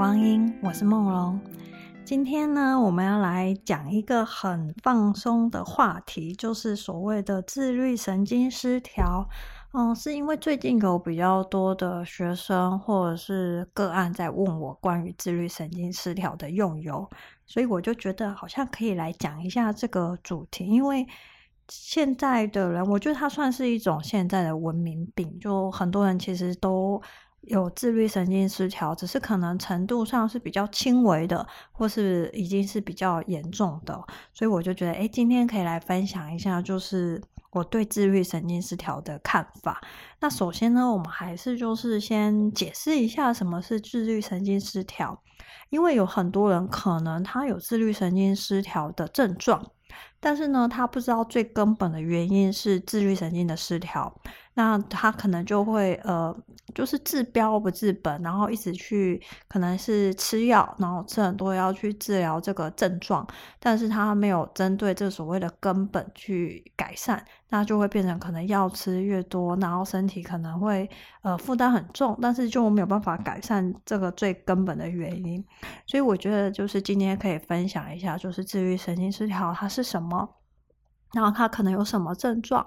光阴，我是梦蓉。今天呢，我们要来讲一个很放松的话题，就是所谓的自律神经失调。嗯，是因为最近有比较多的学生或者是个案在问我关于自律神经失调的用油，所以我就觉得好像可以来讲一下这个主题，因为现在的人，我觉得它算是一种现在的文明病，就很多人其实都。有自律神经失调，只是可能程度上是比较轻微的，或是已经是比较严重的，所以我就觉得，哎，今天可以来分享一下，就是我对自律神经失调的看法。那首先呢，我们还是就是先解释一下什么是自律神经失调，因为有很多人可能他有自律神经失调的症状。但是呢，他不知道最根本的原因是自律神经的失调，那他可能就会呃，就是治标不治本，然后一直去可能是吃药，然后吃很多药去治疗这个症状，但是他没有针对这所谓的根本去改善，那就会变成可能药吃越多，然后身体可能会呃负担很重，但是就没有办法改善这个最根本的原因，所以我觉得就是今天可以分享一下，就是治愈神经失调它是什么。然后他可能有什么症状？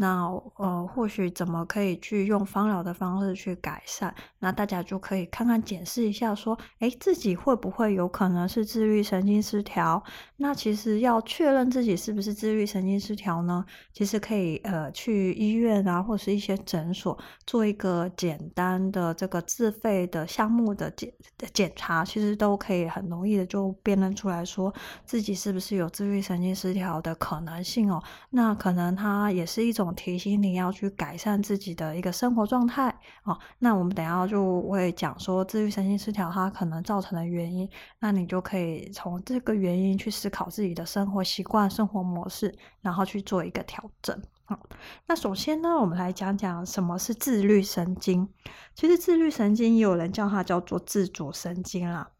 那呃，或许怎么可以去用芳疗的方式去改善？那大家就可以看看检视一下，说，诶，自己会不会有可能是自律神经失调？那其实要确认自己是不是自律神经失调呢？其实可以呃去医院啊，或是一些诊所做一个简单的这个自费的项目的检检查，其实都可以很容易的就辨认出来说自己是不是有自律神经失调的可能性哦。那可能它也是一种。提醒你要去改善自己的一个生活状态哦。那我们等下就会讲说自律神经失调它可能造成的原因，那你就可以从这个原因去思考自己的生活习惯、生活模式，然后去做一个调整。好，那首先呢，我们来讲讲什么是自律神经。其实自律神经有人叫它叫做自主神经啦。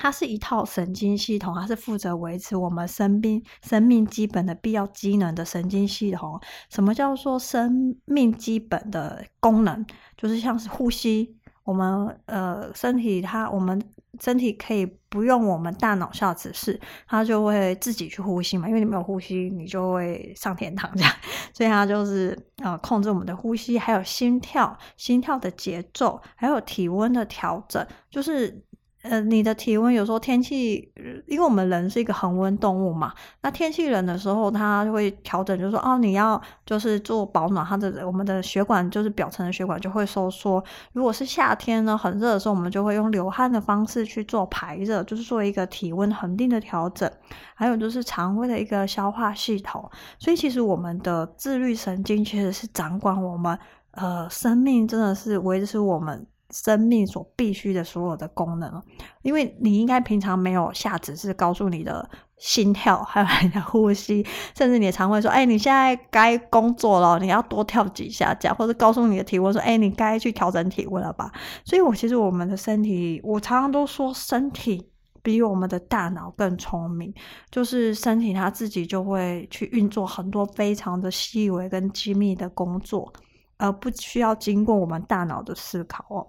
它是一套神经系统，它是负责维持我们生命生命基本的必要机能的神经系统。什么叫做生命基本的功能？就是像是呼吸，我们呃身体它我们身体可以不用我们大脑下指示，它就会自己去呼吸嘛。因为你没有呼吸，你就会上天堂这样。所以它就是呃控制我们的呼吸，还有心跳、心跳的节奏，还有体温的调整，就是。呃，你的体温有时候天气，因为我们人是一个恒温动物嘛，那天气冷的时候，它会调整，就是说，哦，你要就是做保暖，它的我们的血管就是表层的血管就会收缩。如果是夏天呢，很热的时候，我们就会用流汗的方式去做排热，就是做一个体温恒定的调整。还有就是肠胃的一个消化系统。所以其实我们的自律神经其实是掌管我们呃生命，真的是维持我们。生命所必须的所有的功能，因为你应该平常没有下指示告诉你的心跳，还有你的呼吸，甚至你的肠胃说：“哎，你现在该工作了，你要多跳几下，这样，或者告诉你的体温说：‘哎，你该去调整体温了吧？’所以，我其实我们的身体，我常常都说，身体比我们的大脑更聪明，就是身体它自己就会去运作很多非常的细微跟机密的工作，而不需要经过我们大脑的思考哦。”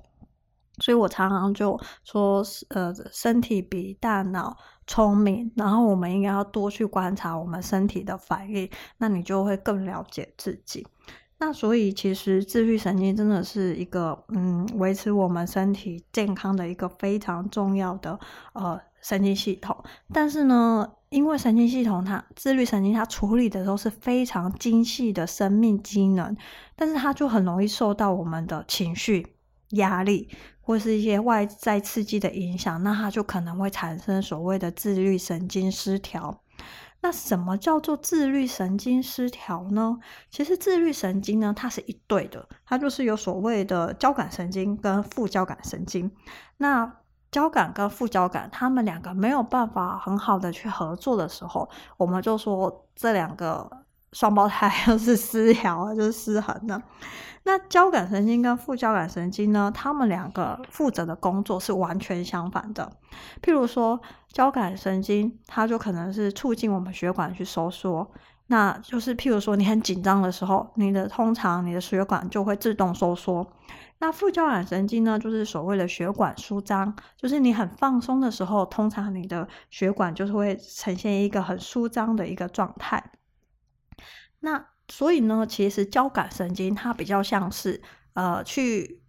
所以我常常就说，呃，身体比大脑聪明，然后我们应该要多去观察我们身体的反应，那你就会更了解自己。那所以其实自律神经真的是一个，嗯，维持我们身体健康的一个非常重要的呃神经系统。但是呢，因为神经系统它自律神经它处理的都是非常精细的生命机能，但是它就很容易受到我们的情绪、压力。或是一些外在刺激的影响，那它就可能会产生所谓的自律神经失调。那什么叫做自律神经失调呢？其实自律神经呢，它是一对的，它就是有所谓的交感神经跟副交感神经。那交感跟副交感，它们两个没有办法很好的去合作的时候，我们就说这两个双胞胎 就是失调，就是失衡的。那交感神经跟副交感神经呢，他们两个负责的工作是完全相反的。譬如说，交感神经它就可能是促进我们血管去收缩，那就是譬如说你很紧张的时候，你的通常你的血管就会自动收缩。那副交感神经呢，就是所谓的血管舒张，就是你很放松的时候，通常你的血管就是会呈现一个很舒张的一个状态。那所以呢，其实交感神经它比较像是呃，去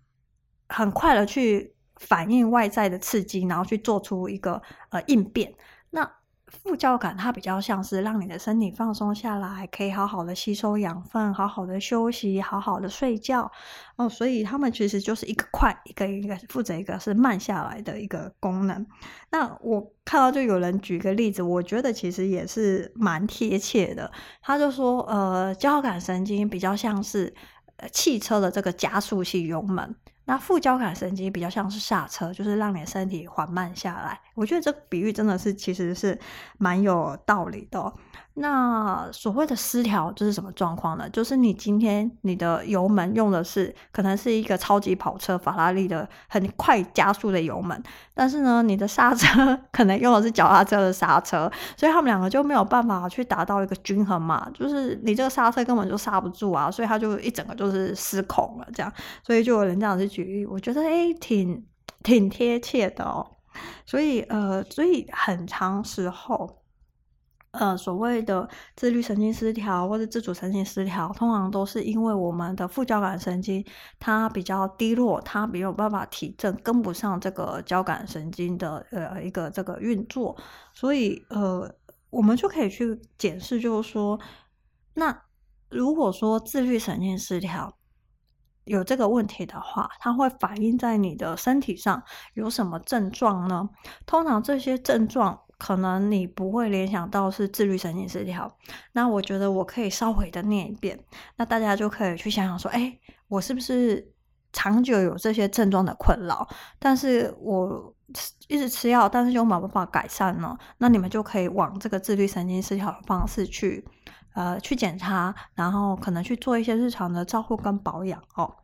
很快的去反应外在的刺激，然后去做出一个呃应变。那副交感它比较像是让你的身体放松下来，可以好好的吸收养分，好好的休息，好好的睡觉哦。所以他们其实就是一个快，一个一个负责一个是慢下来的一个功能。那我看到就有人举个例子，我觉得其实也是蛮贴切的。他就说，呃，交感神经比较像是汽车的这个加速器油门。那副交感神经比较像是刹车，就是让你的身体缓慢下来。我觉得这个比喻真的是其实是蛮有道理的。那所谓的失调这是什么状况呢？就是你今天你的油门用的是可能是一个超级跑车法拉利的很快加速的油门，但是呢，你的刹车 可能用的是脚踏车的刹车，所以他们两个就没有办法去达到一个均衡嘛。就是你这个刹车根本就刹不住啊，所以它就一整个就是失控了这样。所以就有人这样去举例，我觉得诶挺挺贴切的哦。所以呃，所以很长时候。呃，所谓的自律神经失调或者自主神经失调，通常都是因为我们的副交感神经它比较低落，它没有办法提振，跟不上这个交感神经的呃一个这个运作，所以呃，我们就可以去检视，就是说，那如果说自律神经失调有这个问题的话，它会反映在你的身体上有什么症状呢？通常这些症状。可能你不会联想到是自律神经失调，那我觉得我可以稍微的念一遍，那大家就可以去想想说，哎，我是不是长久有这些症状的困扰？但是我一直吃药，但是又没办法改善呢？那你们就可以往这个自律神经失调的方式去，呃，去检查，然后可能去做一些日常的照护跟保养哦。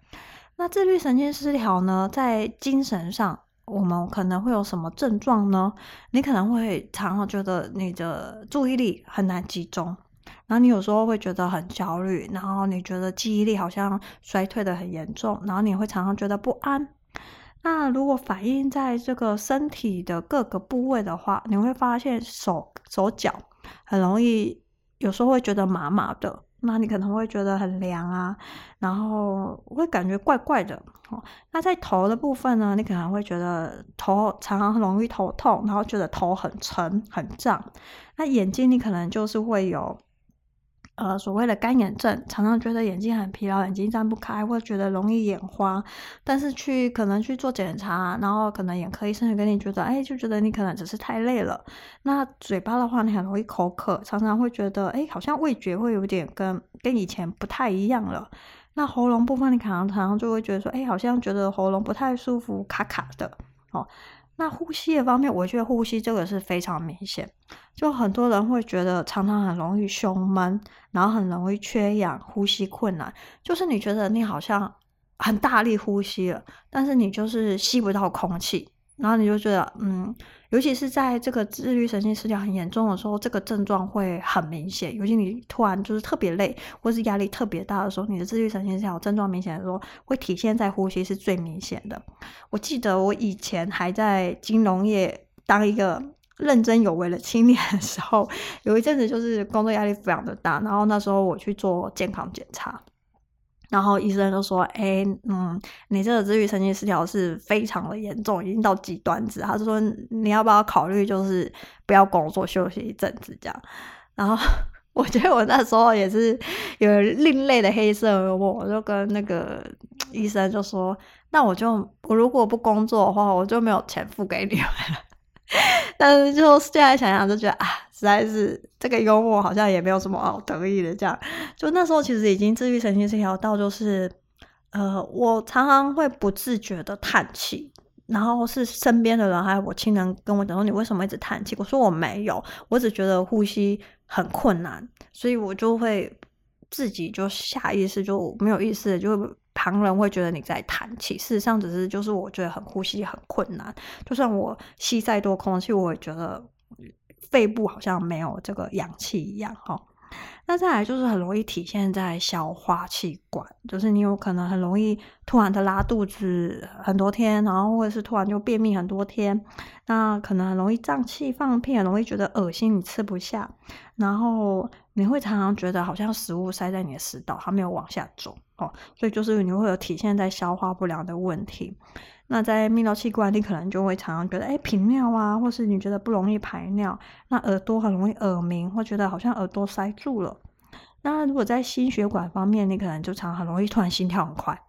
那自律神经失调呢，在精神上。我们可能会有什么症状呢？你可能会常常觉得你的注意力很难集中，然后你有时候会觉得很焦虑，然后你觉得记忆力好像衰退得很严重，然后你会常常觉得不安。那如果反映在这个身体的各个部位的话，你会发现手手脚很容易，有时候会觉得麻麻的。那你可能会觉得很凉啊，然后会感觉怪怪的。哦那在头的部分呢，你可能会觉得头常常容易头痛，然后觉得头很沉很胀。那眼睛你可能就是会有。呃，所谓的干眼症，常常觉得眼睛很疲劳，眼睛睁不开，或者觉得容易眼花。但是去可能去做检查，然后可能眼科医生就跟你觉得，哎，就觉得你可能只是太累了。那嘴巴的话，你很容易口渴，常常会觉得，哎，好像味觉会有点跟跟以前不太一样了。那喉咙部分，你可能常常就会觉得说，哎，好像觉得喉咙不太舒服，卡卡的，哦。那呼吸的方面，我觉得呼吸这个是非常明显，就很多人会觉得常常很容易胸闷，然后很容易缺氧，呼吸困难，就是你觉得你好像很大力呼吸了，但是你就是吸不到空气。然后你就觉得，嗯，尤其是在这个自律神经失调很严重的时候，这个症状会很明显。尤其你突然就是特别累，或是压力特别大的时候，你的自律神经失调症状明显的时候，会体现在呼吸是最明显的。我记得我以前还在金融业当一个认真有为的青年的时候，有一阵子就是工作压力非常的大，然后那时候我去做健康检查。然后医生就说：“哎，嗯，你这个自律神经失调是非常的严重，已经到极端值。他就说你要不要考虑，就是不要工作，休息一阵子这样。然后 我觉得我那时候也是有另类的黑色幽默，我就跟那个医生就说：那我就我如果不工作的话，我就没有钱付给你们了。但是就现在想想，就觉得啊。”实在是这个幽默好像也没有什么好得意的，这样就那时候其实已经自愈神经失调到就是，呃，我常常会不自觉的叹气，然后是身边的人还有我亲人跟我讲说，你为什么一直叹气？我说我没有，我只觉得呼吸很困难，所以我就会自己就下意识就没有意识，就旁人会觉得你在叹气，事实上只是就是我觉得很呼吸很困难，就算我吸再多空气，我也觉得。肺部好像没有这个氧气一样哈，那再来就是很容易体现在消化器官，就是你有可能很容易突然的拉肚子很多天，然后或者是突然就便秘很多天，那可能很容易胀气、放屁，很容易觉得恶心，你吃不下，然后你会常常觉得好像食物塞在你的食道，它没有往下走哦，所以就是你会有体现在消化不良的问题。那在泌尿器官，你可能就会常常觉得，哎，频尿啊，或是你觉得不容易排尿，那耳朵很容易耳鸣，或觉得好像耳朵塞住了。那如果在心血管方面，你可能就常很容易突然心跳很快，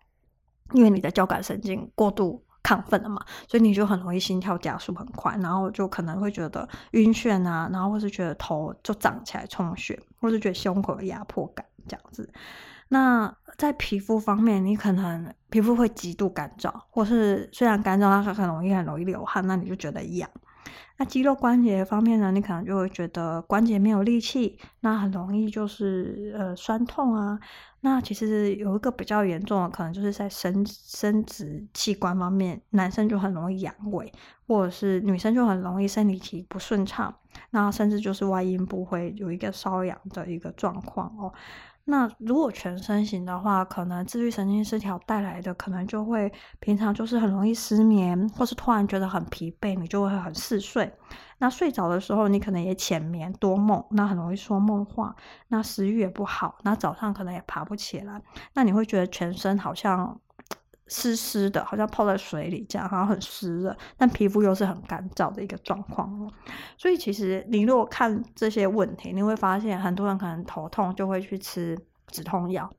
因为你的交感神经过度亢奋了嘛，所以你就很容易心跳加速很快，然后就可能会觉得晕眩啊，然后或是觉得头就胀起来充血，或是觉得胸口有压迫感这样子。那在皮肤方面，你可能皮肤会极度干燥，或是虽然干燥，它很容易很容易流汗，那你就觉得痒。那肌肉关节方面呢，你可能就会觉得关节没有力气，那很容易就是呃酸痛啊。那其实有一个比较严重的，可能就是在生生殖器官方面，男生就很容易阳痿，或者是女生就很容易生理期不顺畅，那甚至就是外阴部会有一个瘙痒的一个状况哦。那如果全身型的话，可能自律神经失调带来的，可能就会平常就是很容易失眠，或是突然觉得很疲惫，你就会很嗜睡。那睡着的时候，你可能也浅眠多梦，那很容易说梦话。那食欲也不好，那早上可能也爬不起来。那你会觉得全身好像。湿湿的，好像泡在水里这样，好像很湿热，但皮肤又是很干燥的一个状况哦。所以其实你如果看这些问题，你会发现很多人可能头痛就会去吃止痛药，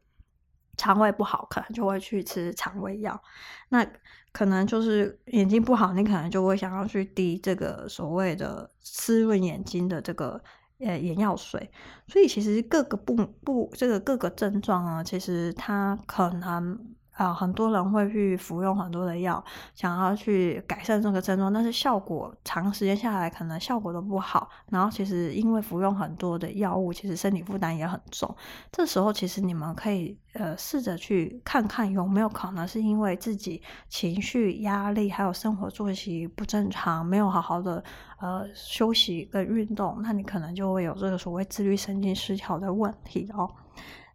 肠胃不好可能就会去吃肠胃药，那可能就是眼睛不好，你可能就会想要去滴这个所谓的湿润眼睛的这个呃眼药水。所以其实各个不不这个各个症状啊，其实它可能。啊，很多人会去服用很多的药，想要去改善这个症状，但是效果长时间下来可能效果都不好。然后其实因为服用很多的药物，其实身体负担也很重。这时候其实你们可以呃试着去看看有没有可能是因为自己情绪压力，还有生活作息不正常，没有好好的呃休息跟运动，那你可能就会有这个所谓自律神经失调的问题哦。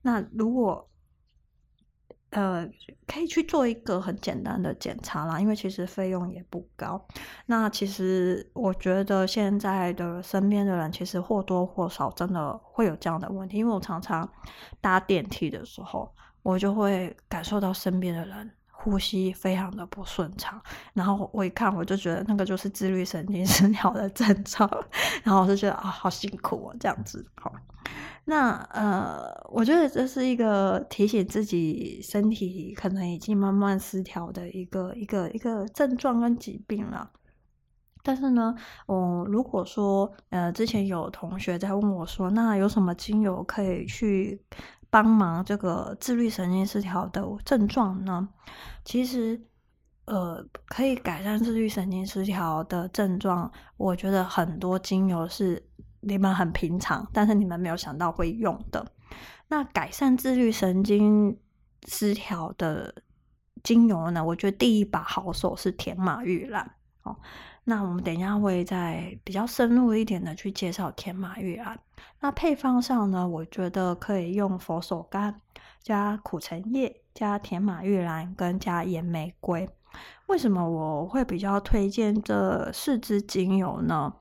那如果呃，可以去做一个很简单的检查啦，因为其实费用也不高。那其实我觉得现在的身边的人，其实或多或少真的会有这样的问题，因为我常常搭电梯的时候，我就会感受到身边的人呼吸非常的不顺畅，然后我一看我就觉得那个就是自律神经失调的症状，然后我就觉得啊、好辛苦哦，这样子，好。那呃，我觉得这是一个提醒自己身体可能已经慢慢失调的一个一个一个症状跟疾病了。但是呢，我如果说呃，之前有同学在问我说，那有什么精油可以去帮忙这个自律神经失调的症状呢？其实呃，可以改善自律神经失调的症状，我觉得很多精油是。你们很平常，但是你们没有想到会用的。那改善自律神经失调的精油呢？我觉得第一把好手是天马玉兰。哦，那我们等一下会再比较深入一点的去介绍天马玉兰。那配方上呢，我觉得可以用佛手柑加苦橙叶加甜马玉兰跟加岩玫瑰。为什么我会比较推荐这四支精油呢？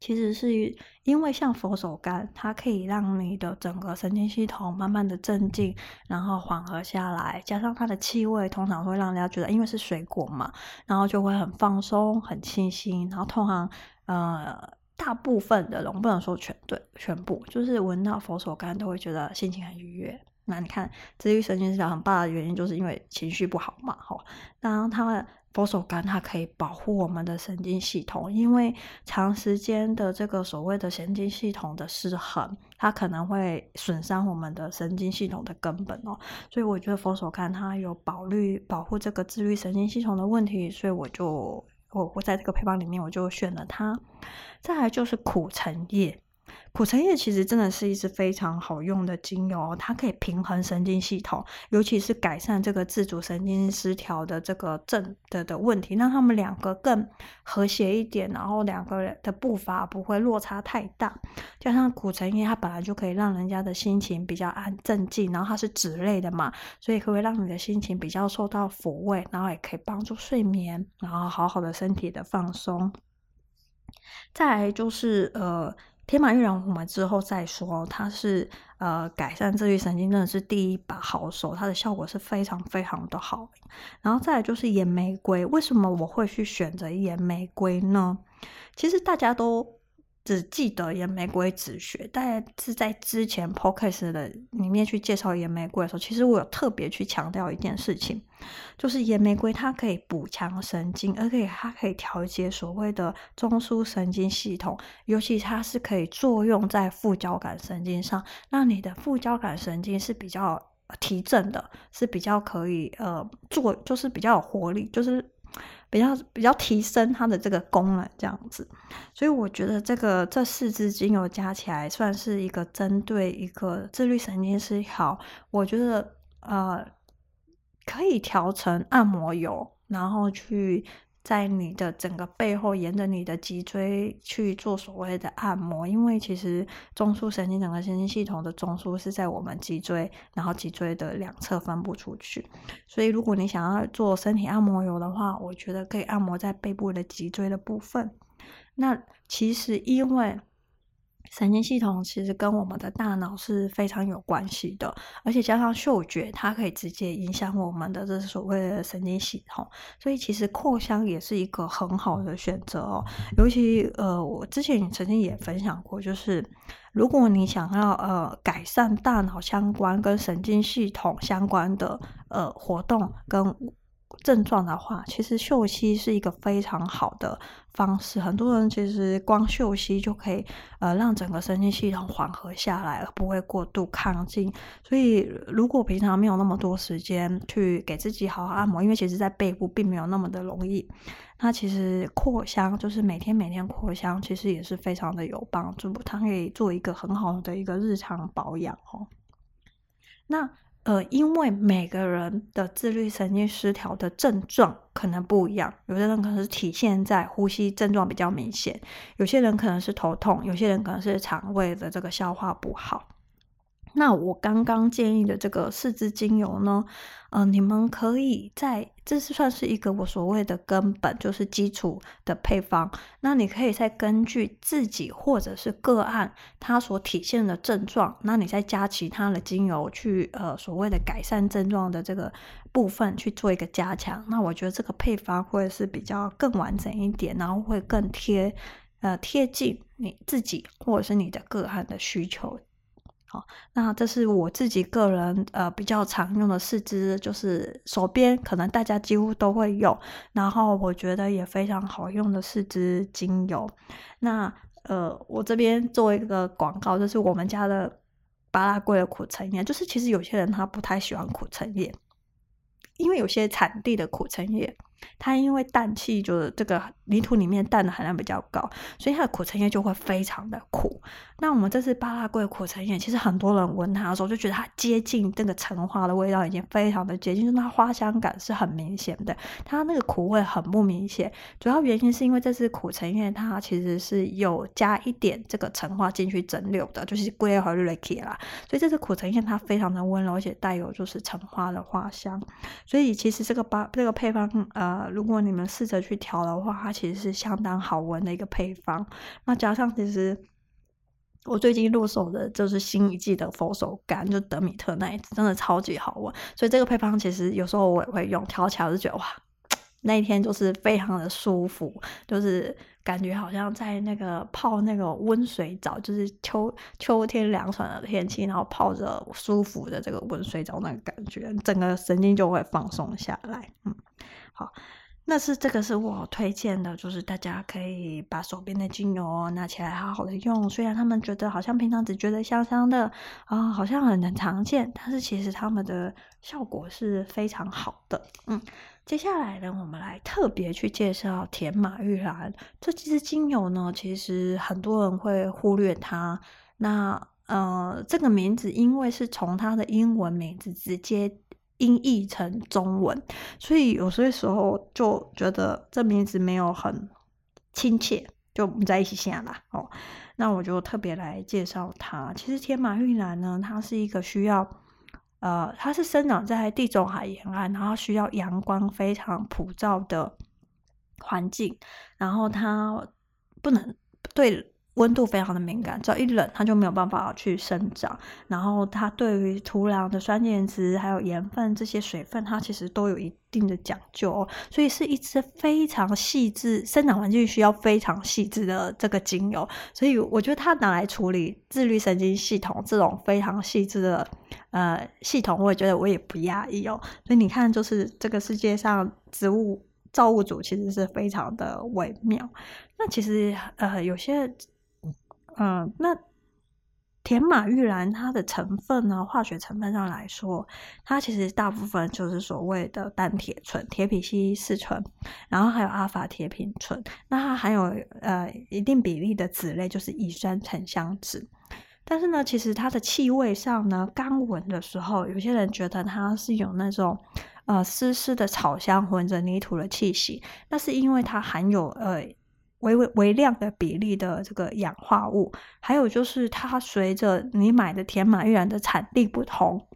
其实是因为像佛手柑，它可以让你的整个神经系统慢慢的镇静，然后缓和下来，加上它的气味，通常会让人家觉得，因为是水果嘛，然后就会很放松、很清新。然后通常，呃，大部分的人，不能说全对，全部就是闻到佛手柑都会觉得心情很愉悦。那你看，自律神经失调很大的原因，就是因为情绪不好嘛，吼，当它。佛手柑它可以保护我们的神经系统，因为长时间的这个所谓的神经系统的失衡，它可能会损伤我们的神经系统的根本哦。所以我觉得佛手柑它有保律保护这个自律神经系统的问题，所以我就我我在这个配方里面我就选了它。再来就是苦橙叶，苦橙叶其实真的是一支非常好用的精油，它可以平衡神经系统，尤其是改善这个自主神经失调的这个症的的问题，让他们两个更和谐一点，然后两个人的步伐不会落差太大。加上苦橙叶，它本来就可以让人家的心情比较安镇静，然后它是脂类的嘛，所以可以让你的心情比较受到抚慰，然后也可以帮助睡眠，然后好好的身体的放松。再来就是呃。天马玉兰，我们之后再说。它是呃改善自律神经，真的是第一把好手，它的效果是非常非常的好。然后再来就是岩玫瑰，为什么我会去选择岩玫瑰呢？其实大家都。只记得野玫瑰止血，但是在之前 podcast 的里面去介绍野玫瑰的时候，其实我有特别去强调一件事情，就是野玫瑰它可以补强神经，而且它可以调节所谓的中枢神经系统，尤其它是可以作用在副交感神经上，让你的副交感神经是比较提振的，是比较可以呃做，就是比较有活力，就是。比较比较提升它的这个功能，这样子，所以我觉得这个这四支精油加起来算是一个针对一个自律神经失调，我觉得呃可以调成按摩油，然后去。在你的整个背后，沿着你的脊椎去做所谓的按摩，因为其实中枢神经整个神经系统的中枢是在我们脊椎，然后脊椎的两侧分布出去。所以，如果你想要做身体按摩油的话，我觉得可以按摩在背部的脊椎的部分。那其实因为。神经系统其实跟我们的大脑是非常有关系的，而且加上嗅觉，它可以直接影响我们的这所谓的神经系统，所以其实扩香也是一个很好的选择哦。尤其呃，我之前曾经也分享过，就是如果你想要呃改善大脑相关跟神经系统相关的呃活动跟。症状的话，其实嗅息是一个非常好的方式。很多人其实光嗅息就可以，呃，让整个神经系统缓和下来，而不会过度亢进。所以，如果平常没有那么多时间去给自己好好按摩，因为其实在背部并没有那么的容易，那其实扩香就是每天每天扩香，其实也是非常的有帮助。它可以做一个很好的一个日常保养哦。那。呃，因为每个人的自律神经失调的症状可能不一样，有的人可能是体现在呼吸症状比较明显，有些人可能是头痛，有些人可能是肠胃的这个消化不好。那我刚刚建议的这个四支精油呢，呃，你们可以在，这是算是一个我所谓的根本，就是基础的配方。那你可以再根据自己或者是个案它所体现的症状，那你再加其他的精油去，呃，所谓的改善症状的这个部分去做一个加强。那我觉得这个配方会是比较更完整一点，然后会更贴，呃，贴近你自己或者是你的个案的需求。好，那这是我自己个人呃比较常用的四支，就是手边可能大家几乎都会用，然后我觉得也非常好用的四支精油。那呃，我这边做一个广告，就是我们家的巴拉圭的苦橙叶，就是其实有些人他不太喜欢苦橙叶，因为有些产地的苦橙叶。它因为氮气就是这个泥土里面氮的含量比较高，所以它的苦橙叶就会非常的苦。那我们这次巴拉圭苦橙叶，其实很多人闻它的时候就觉得它接近这个橙花的味道，已经非常的接近，就是它花香感是很明显的，它那个苦味很不明显。主要原因是因为这次苦橙叶它其实是有加一点这个橙花进去蒸馏的，就是桂叶和瑞克啦，所以这次苦橙叶它非常的温柔，而且带有就是橙花的花香。所以其实这个巴这个配方呃。呃，如果你们试着去调的话，它其实是相当好闻的一个配方。那加上其实我最近入手的就是新一季的佛手柑，就德米特那一支，真的超级好闻。所以这个配方其实有时候我也会用，调起来我就觉得哇，那一天就是非常的舒服，就是感觉好像在那个泡那个温水澡，就是秋秋天凉爽的天气，然后泡着舒服的这个温水澡那个感觉，整个神经就会放松下来。嗯。好，那是这个是我推荐的，就是大家可以把手边的精油拿起来好好的用。虽然他们觉得好像平常只觉得香香的啊、好像很常见，但是其实他们的效果是非常好的。嗯，接下来呢，我们来特别去介绍甜马玉兰这支精油呢，其实很多人会忽略它。那呃，这个名字因为是从它的英文名字直接。音译成中文，所以有些时候就觉得这名字没有很亲切，就不在一起想啦。哦，那我就特别来介绍它。其实天马郁兰呢，它是一个需要呃，它是生长在地中海沿岸，然后需要阳光非常普照的环境，然后它不能对。温度非常的敏感，只要一冷，它就没有办法去生长。然后它对于土壤的酸碱值还有盐分这些水分，它其实都有一定的讲究哦。所以是一支非常细致，生长环境需要非常细致的这个精油。所以我觉得它拿来处理自律神经系统这种非常细致的呃系统，我也觉得我也不压抑哦。所以你看，就是这个世界上植物造物主其实是非常的微妙。那其实呃有些。嗯，那甜马玉兰它的成分呢，化学成分上来说，它其实大部分就是所谓的单铁醇、铁皮烯四醇，然后还有阿法铁品醇。那它含有呃一定比例的酯类，就是乙酸沉香酯。但是呢，其实它的气味上呢，刚闻的时候，有些人觉得它是有那种呃湿湿的草香混着泥土的气息，那是因为它含有呃。微微微量的比例的这个氧化物，还有就是它随着你买的甜马玉兰的产地不同，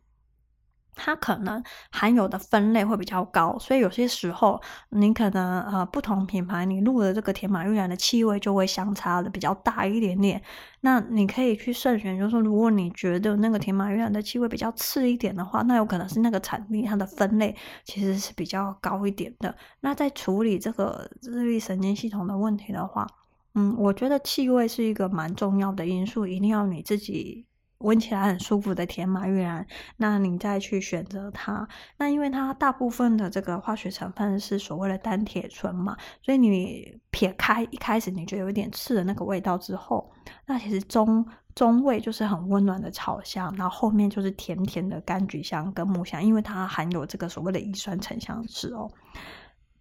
它可能含有的分类会比较高，所以有些时候你可能呃不同品牌你录的这个甜马郁兰的气味就会相差的比较大一点点。那你可以去慎选，就是说如果你觉得那个甜马郁兰的气味比较刺一点的话，那有可能是那个产地它的分类其实是比较高一点的。那在处理这个自律神经系统的问题的话，嗯，我觉得气味是一个蛮重要的因素，一定要你自己。闻起来很舒服的甜马玉兰，那你再去选择它。那因为它大部分的这个化学成分是所谓的单萜醇嘛，所以你撇开一开始你觉得有点刺的那个味道之后，那其实中中味就是很温暖的草香，然后后面就是甜甜的柑橘香跟木香，因为它含有这个所谓的乙酸沉香酯哦。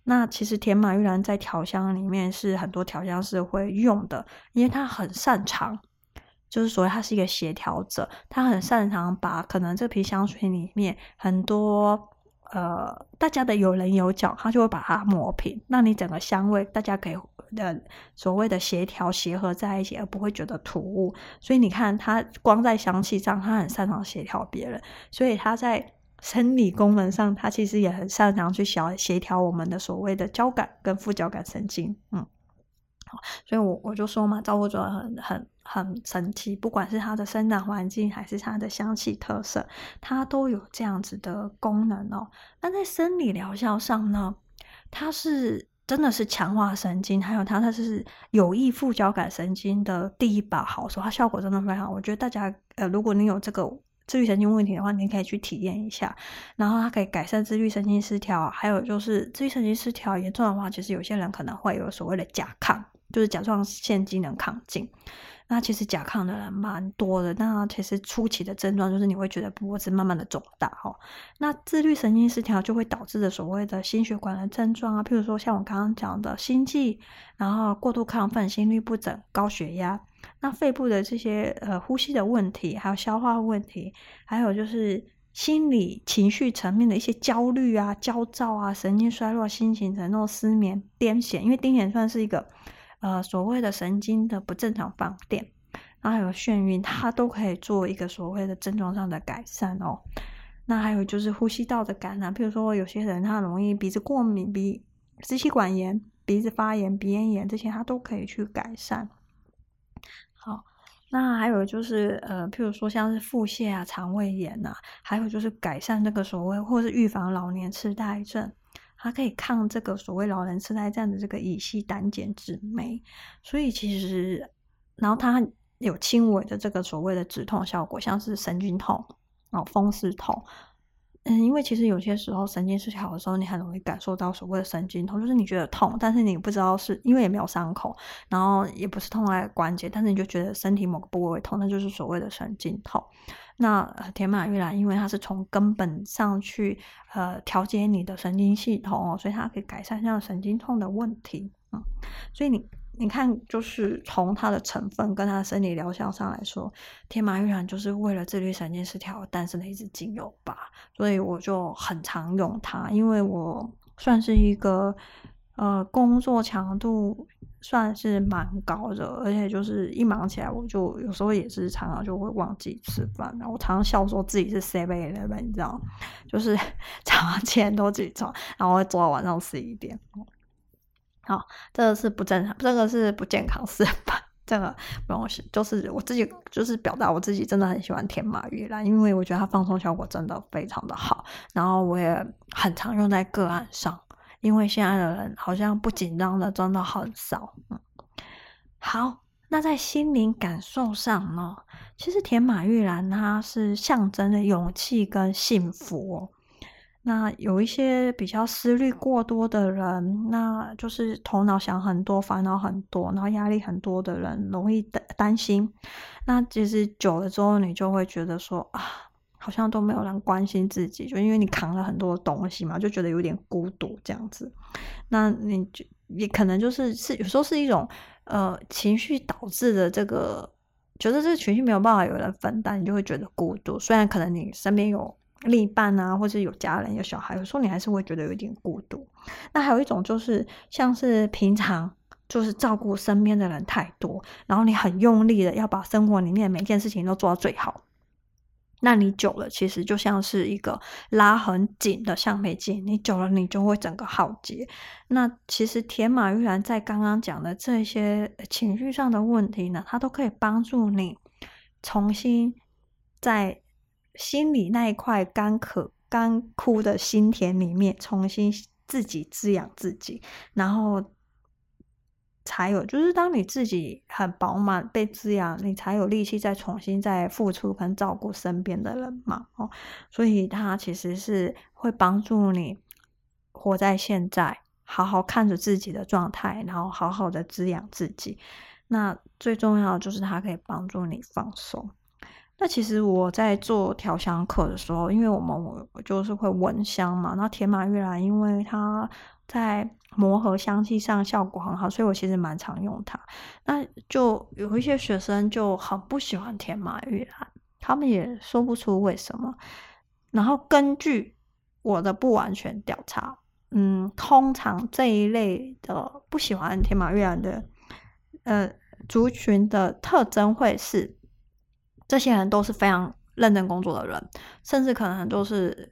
那其实甜马玉兰在调香里面是很多调香师会用的，因为它很擅长。就是所谓他是一个协调者，他很擅长把可能这瓶香水里面很多呃大家的有棱有角，他就会把它抹平，让你整个香味大家可以呃所谓的协调协和在一起，而不会觉得突兀。所以你看他光在香气上，他很擅长协调别人，所以他在生理功能上，他其实也很擅长去协协调我们的所谓的交感跟副交感神经，嗯。好所以我，我就说嘛，造物主很很很神奇，不管是它的生长环境，还是它的香气特色，它都有这样子的功能哦。那在生理疗效上呢，它是真的是强化神经，还有它它是有益副交感神经的第一把好手，它效果真的非常好。我觉得大家呃，如果你有这个自律神经问题的话，你可以去体验一下。然后它可以改善自律神经失调，还有就是自律神经失调严重的话，其实有些人可能会有所谓的甲亢。就是甲状腺机能亢进，那其实甲亢的人蛮多的。那其实初期的症状就是你会觉得脖子慢慢的肿大哈。那自律神经失调就会导致的所谓的心血管的症状啊，譬如说像我刚刚讲的心悸，然后过度亢奋、心律不整、高血压。那肺部的这些呃呼吸的问题，还有消化问题，还有就是心理情绪层面的一些焦虑啊、焦躁啊、神经衰弱、心情沉重、失眠、癫痫，因为癫痫算是一个。呃，所谓的神经的不正常放电，然后还有眩晕，它都可以做一个所谓的症状上的改善哦。那还有就是呼吸道的感染，譬如说有些人他容易鼻子过敏、鼻支气管炎、鼻子发炎、鼻咽炎这些，它都可以去改善。好，那还有就是呃，譬如说像是腹泻啊、肠胃炎呐、啊，还有就是改善这个所谓或是预防老年痴呆症。它可以抗这个所谓老人痴呆症的这个乙烯胆碱酯酶，所以其实，然后它有轻微的这个所谓的止痛效果，像是神经痛、哦风湿痛，嗯，因为其实有些时候神经失调的时候，你很容易感受到所谓的神经痛，就是你觉得痛，但是你不知道是因为也没有伤口，然后也不是痛在关节，但是你就觉得身体某个部位会痛，那就是所谓的神经痛。那天马玉兰，因为它是从根本上去呃调节你的神经系统哦，所以它可以改善像神经痛的问题。嗯，所以你。你看，就是从它的成分跟它的生理疗效上来说，天马郁兰就是为了自律神经失调诞生的一支精油吧，所以我就很常用它。因为我算是一个呃工作强度算是蛮高的，而且就是一忙起来，我就有时候也是常常就会忘记吃饭。然后我常常笑说自己是 seven eleven，你知道，就是 早上七点多起床，然后会做到晚上十一点。好，这个是不正常，这个是不健康是吧。这个不用是，就是我自己，就是表达我自己真的很喜欢甜马玉兰，因为我觉得它放松效果真的非常的好。然后我也很常用在个案上，因为现在的人好像不紧张的真的很少。嗯，好，那在心灵感受上呢，其实甜马玉兰它是象征的勇气跟幸福哦。那有一些比较思虑过多的人，那就是头脑想很多、烦恼很多，然后压力很多的人，容易担担心。那其实久了之后，你就会觉得说啊，好像都没有人关心自己，就因为你扛了很多东西嘛，就觉得有点孤独这样子。那你就也可能就是是有时候是一种呃情绪导致的这个，觉得这个情绪没有办法有人分担，你就会觉得孤独。虽然可能你身边有。另一半啊，或者有家人、有小孩，有时候你还是会觉得有点孤独。那还有一种就是，像是平常就是照顾身边的人太多，然后你很用力的要把生活里面每件事情都做到最好。那你久了，其实就像是一个拉很紧的橡皮筋，你久了你就会整个耗竭。那其实甜马玉兰在刚刚讲的这些情绪上的问题呢，它都可以帮助你重新在。心里那一块干渴、干枯的心田里面，重新自己滋养自己，然后才有，就是当你自己很饱满、被滋养，你才有力气再重新再付出跟照顾身边的人嘛。哦，所以它其实是会帮助你活在现在，好好看着自己的状态，然后好好的滋养自己。那最重要的就是它可以帮助你放松。那其实我在做调香课的时候，因为我们我就是会闻香嘛，那天马玉兰因为它在磨合香气上效果很好，所以我其实蛮常用它。那就有一些学生就很不喜欢天马玉兰，他们也说不出为什么。然后根据我的不完全调查，嗯，通常这一类的不喜欢天马玉兰的呃族群的特征会是。这些人都是非常认真工作的人，甚至可能都是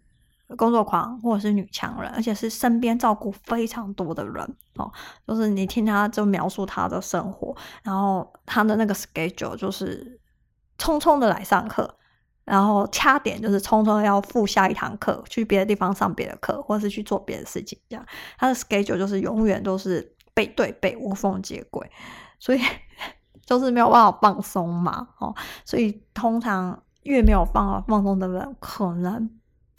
工作狂或者是女强人，而且是身边照顾非常多的人哦。就是你听他就描述他的生活，然后他的那个 schedule 就是匆匆的来上课，然后掐点就是匆匆要赴下一堂课，去别的地方上别的课，或者是去做别的事情。这样他的 schedule 就是永远都是背对背，无缝接轨，所以。就是没有办法放松嘛，哦，所以通常越没有办法放松的人，可能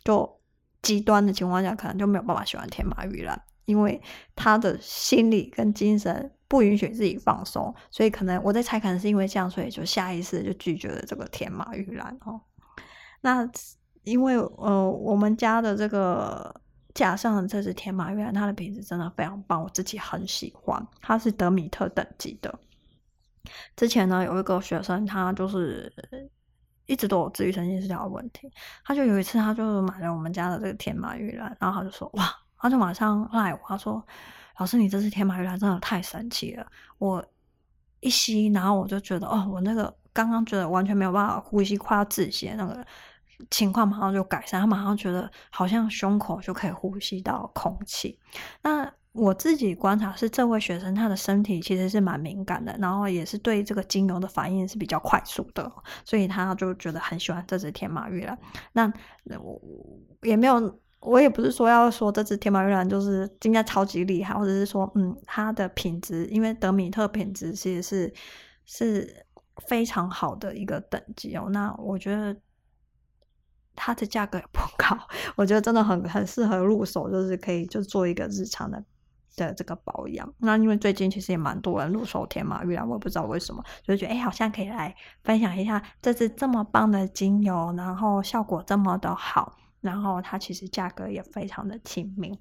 就极端的情况下，可能就没有办法喜欢天马玉兰，因为他的心理跟精神不允许自己放松，所以可能我在猜，可能是因为这样，所以就下意识就拒绝了这个天马玉兰哦。那因为呃，我们家的这个架上的这支天马玉兰，它的品质真的非常棒，我自己很喜欢，它是德米特等级的。之前呢，有一个学生，他就是一直都有自律神经失调的问题。他就有一次，他就买了我们家的这个天马玉兰，然后他就说：“哇！”他就马上赖我，他说：“老师，你这支天马玉兰真的太神奇了！我一吸，然后我就觉得，哦，我那个刚刚觉得完全没有办法呼吸，快要窒息那个情况，马上就改善。他马上觉得好像胸口就可以呼吸到空气。那。”我自己观察是，这位学生他的身体其实是蛮敏感的，然后也是对这个精油的反应是比较快速的，所以他就觉得很喜欢这只天马玉兰。那我也没有，我也不是说要说这只天马玉兰就是应该超级厉害，或者是说，嗯，它的品质，因为德米特品质其实是是非常好的一个等级哦。那我觉得。它的价格也不高，我觉得真的很很适合入手，就是可以就做一个日常的的这个保养。那因为最近其实也蛮多人入手天马玉兰，我也不知道为什么，就觉得哎，好像可以来分享一下这支这么棒的精油，然后效果这么的好。然后它其实价格也非常的亲民，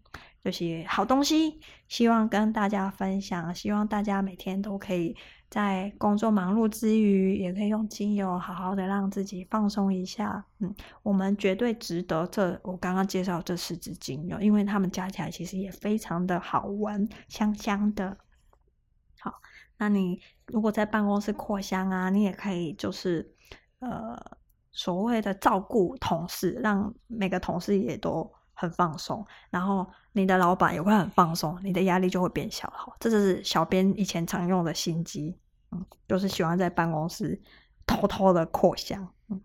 这些好东西，希望跟大家分享。希望大家每天都可以在工作忙碌之余，也可以用精油好好的让自己放松一下。嗯，我们绝对值得这我刚刚介绍这四支精油，因为它们加起来其实也非常的好闻，香香的。好，那你如果在办公室扩香啊，你也可以就是呃。所谓的照顾同事，让每个同事也都很放松，然后你的老板也会很放松，你的压力就会变小。好，这就是小编以前常用的心机，嗯，就是喜欢在办公室偷偷的扩香。嗯，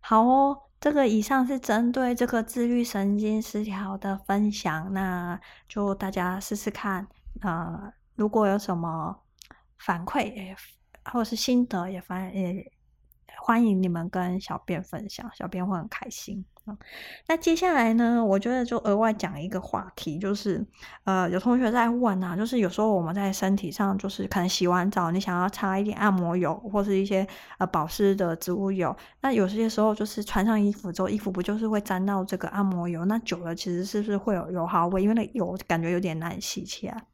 好哦，这个以上是针对这个自律神经失调的分享，那就大家试试看。呃，如果有什么反馈，或者是心得，也反也。欢迎你们跟小编分享，小编会很开心啊。那接下来呢，我觉得就额外讲一个话题，就是呃，有同学在问啊，就是有时候我们在身体上，就是可能洗完澡，你想要擦一点按摩油或是一些呃保湿的植物油，那有些时候就是穿上衣服之后，衣服不就是会沾到这个按摩油？那久了其实是不是会有油耗味？因为那油感觉有点难洗起来。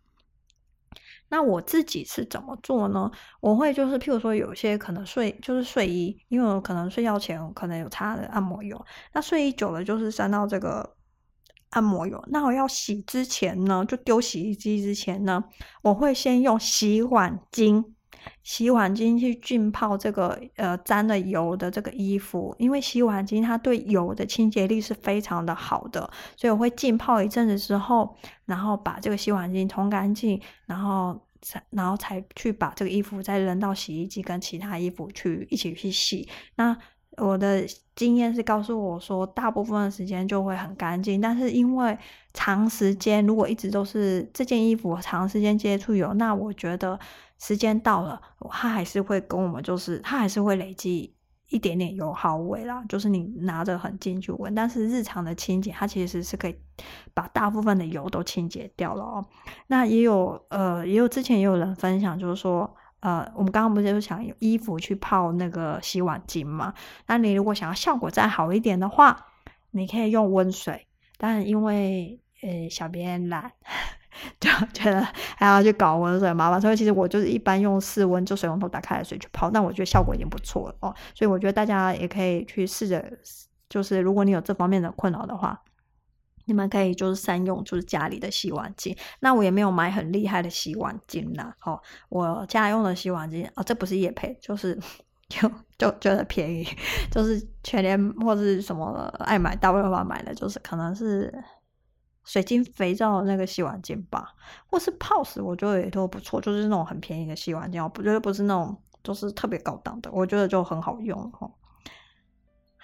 那我自己是怎么做呢？我会就是，譬如说，有些可能睡就是睡衣，因为我可能睡觉前可能有擦的按摩油，那睡衣久了就是沾到这个按摩油。那我要洗之前呢，就丢洗衣机之前呢，我会先用洗碗巾，洗碗巾去浸泡这个呃沾了油的这个衣服，因为洗碗巾它对油的清洁力是非常的好的，所以我会浸泡一阵子之后，然后把这个洗碗巾冲干净，然后才。然后才去把这个衣服再扔到洗衣机，跟其他衣服去一起去洗。那我的经验是告诉我说，大部分的时间就会很干净。但是因为长时间，如果一直都是这件衣服长时间接触油，那我觉得时间到了，它还是会跟我们，就是它还是会累积。一点点油耗味啦，就是你拿着很近去闻，但是日常的清洁，它其实是可以把大部分的油都清洁掉了哦。那也有呃，也有之前也有人分享，就是说呃，我们刚刚不是就想用衣服去泡那个洗碗精嘛？那你如果想要效果再好一点的话，你可以用温水，但因为呃小编懒。就觉得还要去搞温水麻烦，所以其实我就是一般用室温，就水龙头打开的水去泡，但我觉得效果已经不错了哦。所以我觉得大家也可以去试着，就是如果你有这方面的困扰的话，你们可以就是善用就是家里的洗碗精。那我也没有买很厉害的洗碗精呐，哦，我家用的洗碗精哦，这不是业配，就是 就就觉得便宜，就是全年或是什么爱买大润发买的，就是可能是。水晶肥皂的那个洗碗巾吧，或是 POS，我觉得也都不错，就是那种很便宜的洗碗巾，我不觉得不是那种就是特别高档的，我觉得就很好用哦。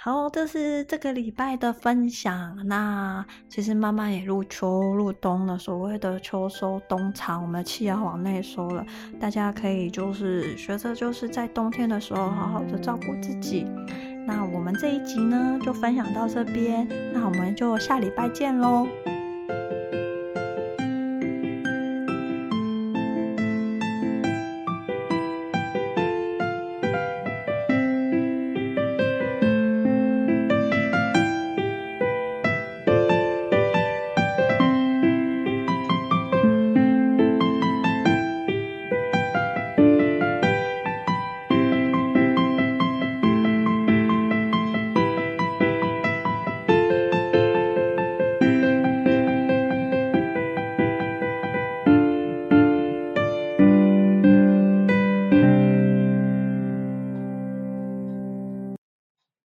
好，这是这个礼拜的分享。那其实慢慢也入秋入冬了，所谓的秋收冬藏，我们的气要往内收了，大家可以就是学着就是在冬天的时候好好的照顾自己。那我们这一集呢就分享到这边，那我们就下礼拜见喽。